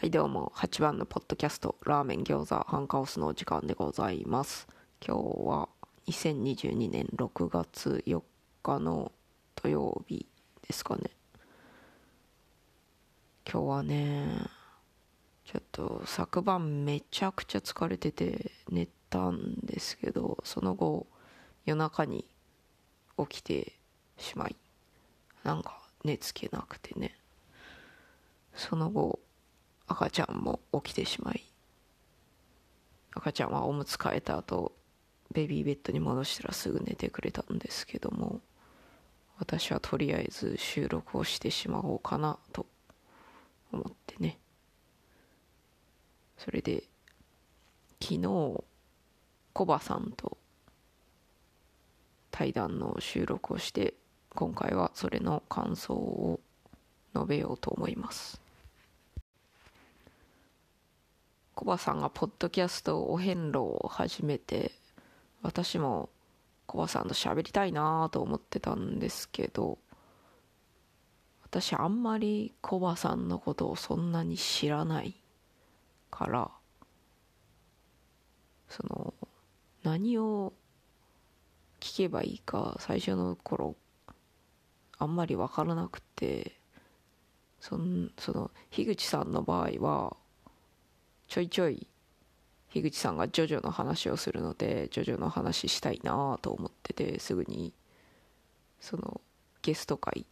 はいどうも。8番のポッドキャストラーメン餃子ハンカオスの時間でございます。今日は2022年6月4日の土曜日ですかね。今日はねちょっと昨晩めちゃくちゃ疲れてて寝たんですけどその後夜中に起きてしまいなんか寝つけなくてね。その後赤ちゃんも起きてしまい赤ちゃんはおむつ替えた後ベビーベッドに戻したらすぐ寝てくれたんですけども私はとりあえず収録をしてしまおうかなと思ってね。それで昨日コバさんと対談の収録をして今回はそれの感想を述べようと思います。コバさんがポッドキャストお遍路を始めて私もコバさんと喋りたいなと思ってたんですけど私あんまりコバさんのことをそんなに知らないからその何を聞けばいいか最初の頃あんまり分からなくてそんその樋口さんの場合はちょいちょい樋口さんがジョジョの話をするのでジョジョの話したいなと思っててすぐにそのゲスト会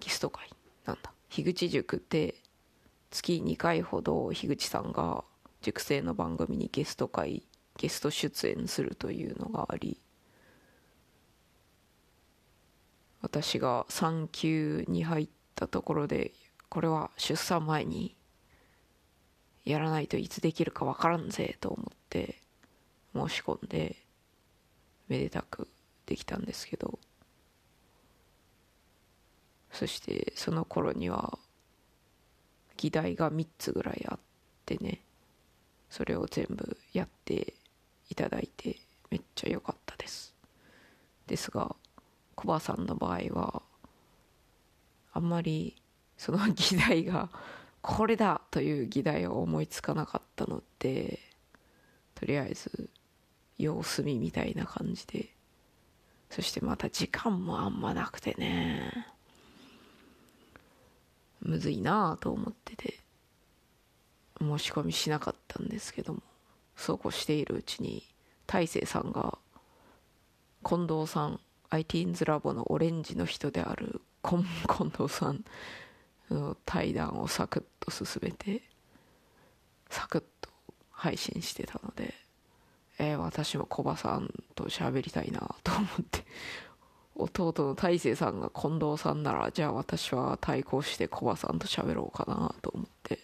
ゲスト会なんだ樋口塾って月2回ほど樋口さんが塾生の番組にゲスト会ゲスト出演するというのがあり私が産休に入ったところでこれは出産前にやらないといつできるかわからんぜと思って申し込んでめでたくできたんですけど。そしてその頃には議題が3つぐらいあってねそれを全部やっていただいてめっちゃ良かったです。ですがコバさんの場合はあんまりその議題がこれだという議題を思いつかなかったのでとりあえず様子見みたいな感じで。そしてまた時間もあんまなくてね。むずいなあと思ってて申し込みしなかったんですけどもそうこうしているうちに大勢さんが近藤さん ITINS ラボのオレンジの人である 近藤さん対談をサクッと進めてサクッと配信してたので、えー、私もコバさんと喋りたいなと思って 弟の大勢さんが近藤さんならじゃあ私は対抗してコバさんと喋ろうかなと思って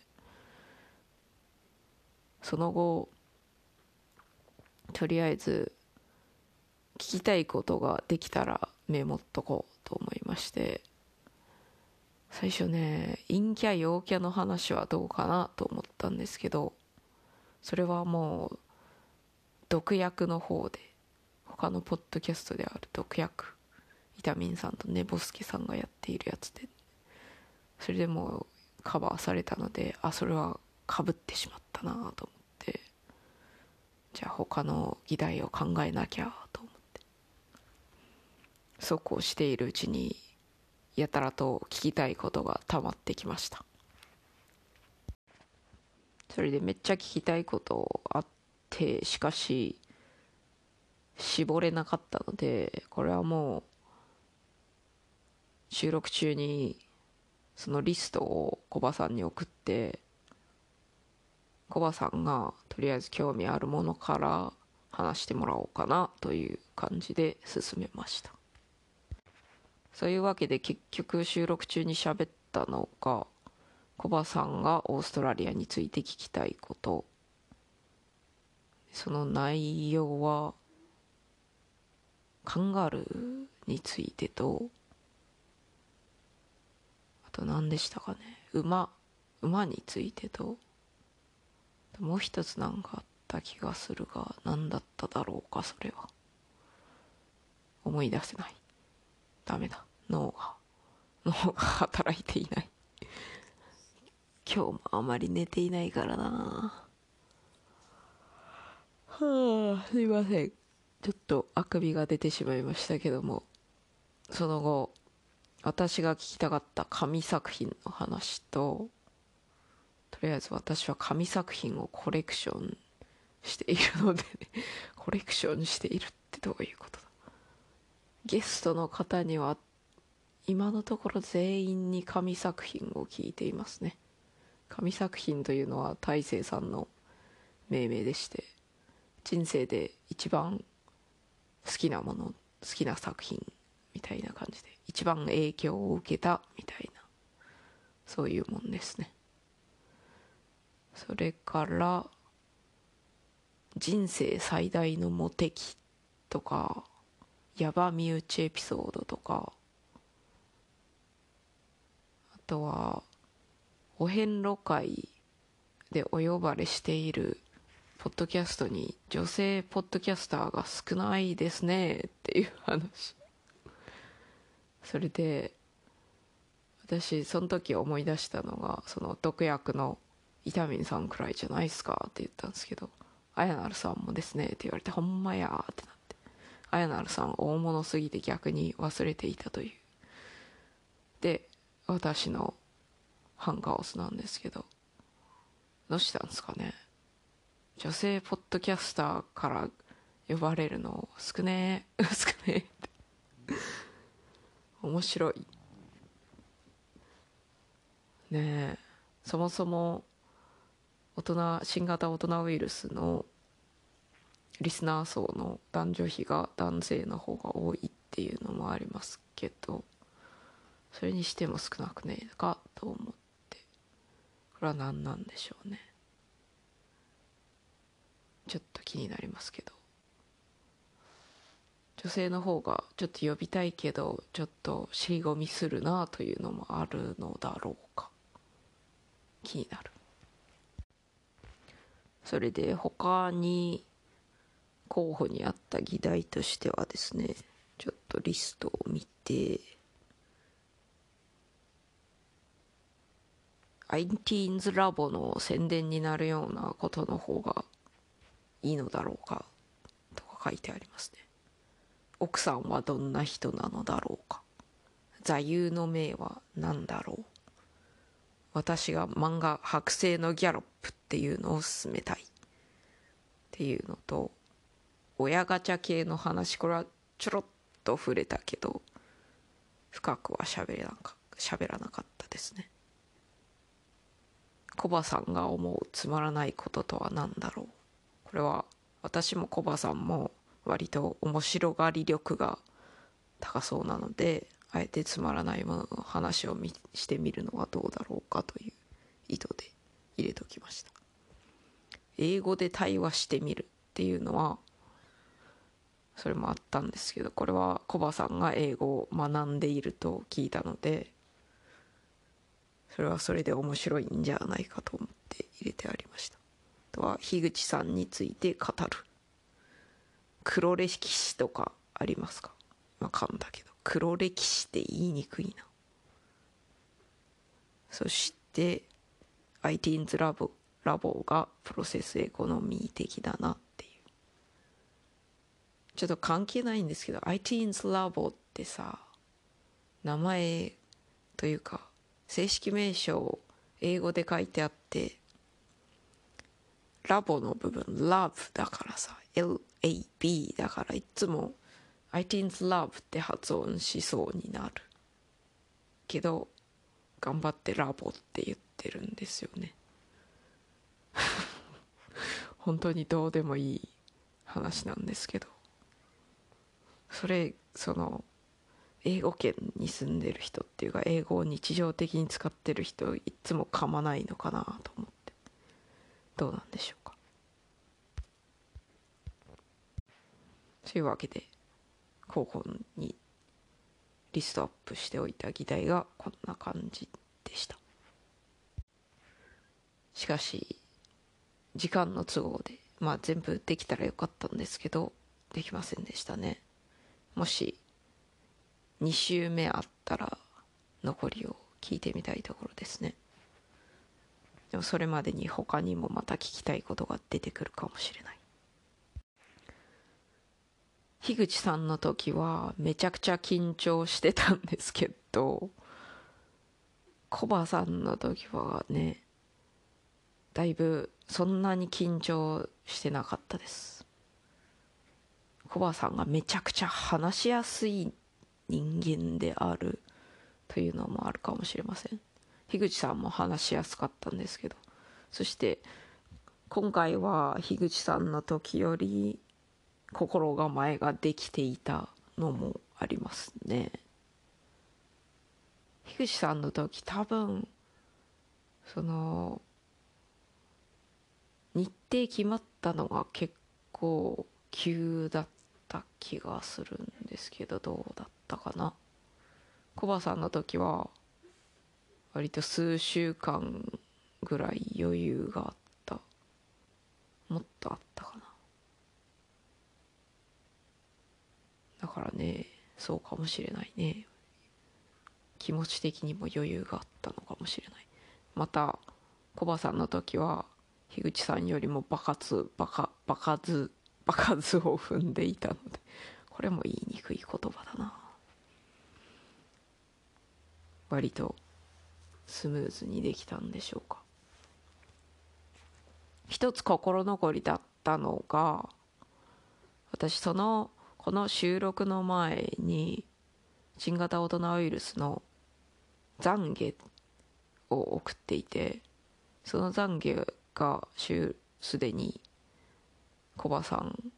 その後とりあえず聞きたいことができたらメモっとこうと思いまして最初ね陰キャ陽キャの話はどうかなと思ったんですけどそれはもう毒薬の方で他のポッドキャストである毒薬イタミンさんとネボスケさんがやっているやつでそれでもカバーされたのであそれはかぶってしまったなと思ってじゃあ他の議題を考えなきゃと思ってそうこうしているうちにやたらと聞きたいことがたまってきました。それでめっちゃ聞きたいことあってしかし絞れなかったのでこれはもう収録中にそのリストをコバさんに送ってコバさんがとりあえず興味あるものから話してもらおうかなという感じで進めました。そういうわけで結局収録中に喋ったのがコバさんがオーストラリアについて聞きたいこと。その内容はカンガルーについてと。あと何でしたかね。馬馬についてと。もう一つ何かあった気がするが何だっただろうかそれは。思い出せない。ダメだ。脳が。脳が働いていない。今日もあまり寝ていないからな。はあすいません。ちょっとあくびが出てしまいましたけども。その後私が聞きたかった紙作品の話ととりあえず私は紙作品をコレクションしているので、コレクションしているってどういうこと？ゲストの方には今のところ全員に紙作品を聞いていますね。紙作品というのは大勢さんの命名でして人生で一番好きなもの好きな作品みたいな感じで一番影響を受けたみたいなそういうもんですね。それから人生最大のモテ期とかヤバ身内エピソードとか。あとはお遍路会でお呼ばれしているポッドキャストに女性ポッドキャスターが少ないですねっていう話。それで私その時思い出したのがその毒薬の伊丹さんくらいじゃないっすかって言ったんですけど綾成さんもですねって言われてほんまやってな綾成さん大物すぎて逆に忘れていたという。で私のハンカオスなんですけど。どうしたんですかね。女性ポッドキャスターから呼ばれるの少ねえ。少ねえって。面白い。ねえ。そもそも大人新型大人ウイルスのリスナー層の男女比が男性の方が多いっていうのもありますけどそれにしても少なくねえかと思って。これは何なんでしょうね。ちょっと気になりますけど。女性の方がちょっと呼びたいけどちょっと尻込みするなというのもあるのだろうか。気になる。それで他に候補にあった議題としてはですねちょっとリストを見て iTeens ラボの宣伝になるようなことの方がいいのだろうかとか書いてありますね。奥さんはどんな人なのだろうか座右の銘は何だろう私が漫画「剥製のギャロップ」っていうのを進めたいっていうのと親ガチャ系の話これはちょろっと触れたけど深くは喋れなか喋らなかったですね。コバさんが思うつまらないこととは何だろう。これは私もコバさんも割と面白がり力が高そうなのであえてつまらないものの話をしてみるのはどうだろうかという意図で入れときました。英語で対話してみるっていうのはそれもあったんですけどこれはコバさんが英語を学んでいると聞いたのでそれはそれで面白いんじゃないかと思って入れてありました。あとは樋口さんについて語る。黒歴史とかありますか？まあ噛んだけど。黒歴史って言いにくいな。そして ITINS ラボラボがプロセスエコノミー的だな。ちょっと関係ないんですけど iTeens ラボってさ名前というか正式名称英語で書いてあってラボの部分 love だからさ LAB だからいつも iTeens love って発音しそうになるけど頑張ってラボって言ってるんですよね。本当にどうでもいい話なんですけど。それその英語圏に住んでる人っていうか英語を日常的に使ってる人いつも噛まないのかなと思って。どうなんでしょうか。というわけで候補にリストアップしておいた議題がこんな感じでした。しかし時間の都合でまあ全部できたらよかったんですけどできませんでしたね。もし2週目あったら残りを聞いてみたいところですね。でもそれまでに他にもまた聞きたいことが出てくるかもしれない。樋口さんの時はめちゃくちゃ緊張してたんですけどコバさんの時はねだいぶそんなに緊張してなかったです。コバさんがめちゃくちゃ話しやすい人間であるというのもあるかもしれません。樋口さんも話しやすかったんですけど。そして今回は樋口さんの時より心構えができていたのもありますね。樋口さんの時多分その日程決まったのが結構急だった気がするんですけどどうだったかな。コバさんの時は割と数週間ぐらい余裕があった。もっとあったかな。だからねそうかもしれないね。気持ち的にも余裕があったのかもしれない。またコバさんの時は樋口さんよりもバカツバカバカズバカズを踏んでいたのでこれも言いにくい言葉だな。割とスムーズにできたんでしょうか。一つ心残りだったのが私そのこの収録の前に新型オトナウイルスの懺悔を送っていてその懺悔がすでにコバさん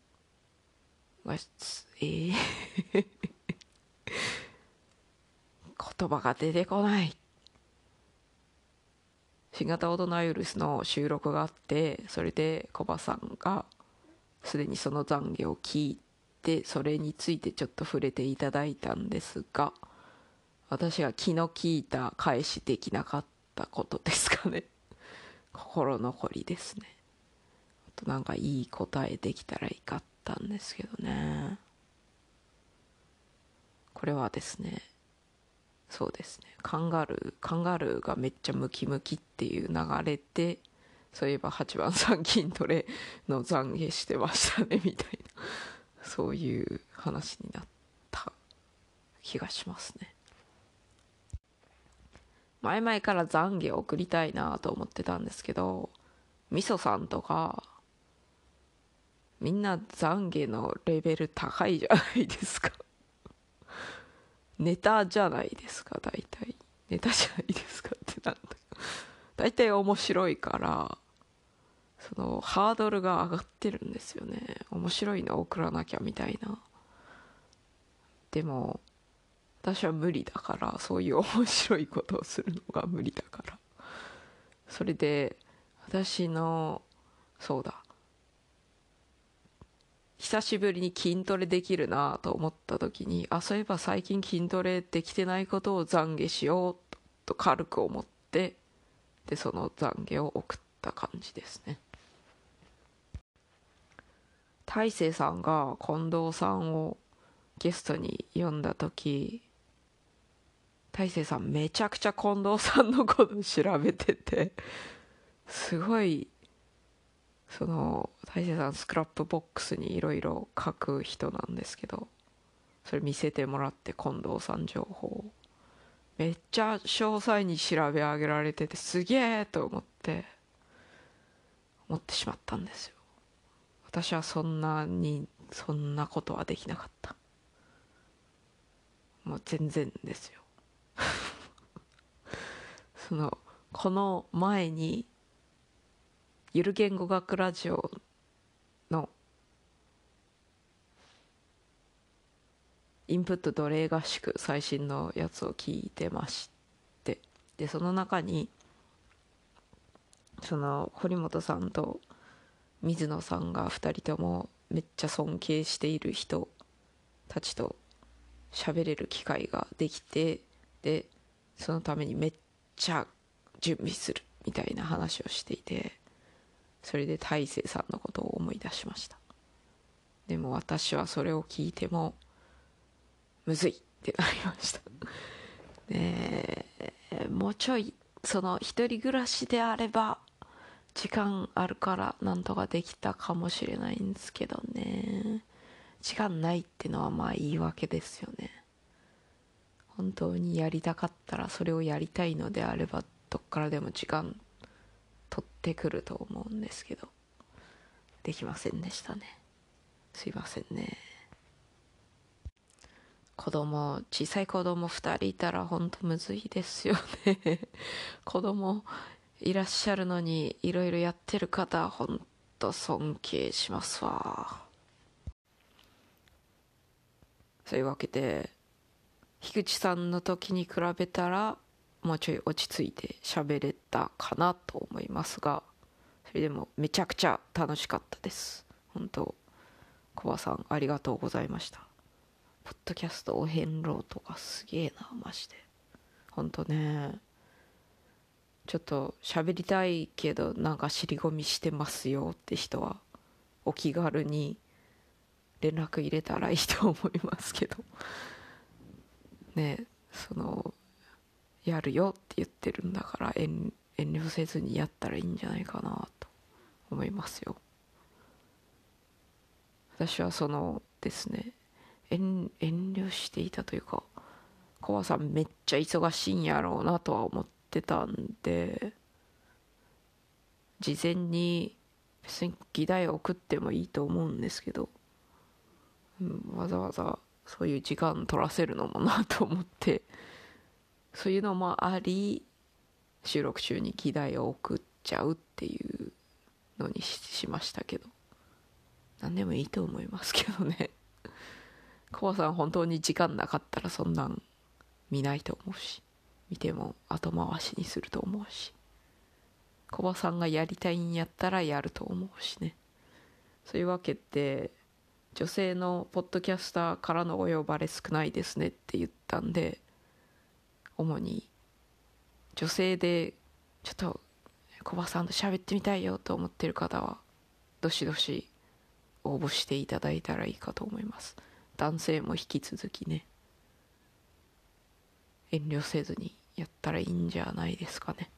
がえー 言葉が出てこない。新型オトナウイルスの収録があってそれでコバさんがすでにその懺悔を聞いてそれについてちょっと触れていただいたんですが私が気の利いた返しできなかったことですかね。心残りですね。となんかいい答えできたらいかったんですけどね。これはですねそうですね。カンガルーカンガルーがめっちゃムキムキっていう流れでそういえば8番さん筋トレの懺悔してましたねみたいな。そういう話になった気がしますね。前々から懺悔を送りたいなと思ってたんですけどみそさんとかみんな懺悔のレベル高いじゃないですか。ネタじゃないですか大体。ネタじゃないですかってなんだ。大体面白いからそのハードルが上がってるんですよね。面白いの送らなきゃみたいな。でも私は無理だからそういう面白いことをするのが無理だから。それで私のそうだ。久しぶりに筋トレできるなと思った時にあそういえば最近筋トレできてないことを懺悔しようと軽く思ってでその懺悔を送った感じですね。大勢さんが近藤さんをゲストに呼んだ時大勢さんめちゃくちゃ近藤さんのこと調べててすごいその大勢さんスクラップボックスにいろいろ書く人なんですけどそれ見せてもらって近藤さん情報めっちゃ詳細に調べ上げられててすげえと思って思ってしまったんですよ。私はそんなにそんなことはできなかった。もう全然ですよ。そのこの前にゆる言語学ラジオのインプット奴隷合宿最新のやつを聞いてまして。でその中にその堀本さんと水野さんが2人ともめっちゃ尊敬している人たちと喋れる機会ができてでそのためにめっちゃ準備するみたいな話をしていて。それで大勢さんのことを思い出しました。でも私はそれを聞いてもむずいってなりました。ねえもうちょいその一人暮らしであれば時間あるからなんとかできたかもしれないんですけどね。時間ないってのはまあ言い訳ですよね。本当にやりたかったらそれをやりたいのであればどっからでも時間取ってくると思うんですけど。できませんでしたね。すいませんね。子供小さい子供2人いたら本当むずいですよね。子供いらっしゃるのにいろいろやってる方本当尊敬しますわ。そういうわけで樋口さんの時に比べたらもうちょい落ち着いて喋れたかなと思いますがそれでもめちゃくちゃ楽しかったです。本当コバさんありがとうございました。ポッドキャストお遍路とかすげえなマジで。本当ねちょっと喋りたいけどなんか尻込みしてますよって人はお気軽に連絡入れたらいいと思いますけど。ねそのやるよって言ってるんだから遠慮せずにやったらいいんじゃないかなと思いますよ。私はそのですね遠慮していたというかコバさんめっちゃ忙しいんやろうなとは思ってたんで事前に別に議題を送ってもいいと思うんですけど、うん、わざわざそういう時間取らせるのもなと思ってそういうのもあり収録中に議題を送っちゃうっていうのにしましたけど。何でもいいと思いますけどね。コバさん本当に時間なかったらそんなん見ないと思うし。見ても後回しにすると思うし。コバさんがやりたいんやったらやると思うしね。そういうわけで女性のポッドキャスターからのお呼ばれ少ないですねって言ったんで主に女性でちょっとコバさんと喋ってみたいよと思ってる方はどしどし応募していただいたらいいかと思います。男性も引き続きね遠慮せずにやったらいいんじゃないですかね。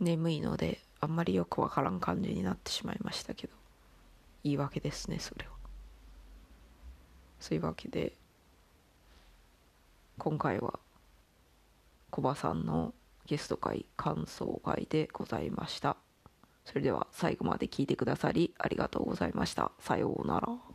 眠いのであんまりよくわからん感じになってしまいましたけど言い訳ですねそれは。そういうわけで今回はコバさんのゲスト会感想会でございました。それでは最後まで聞いてくださりありがとうございました。さようなら。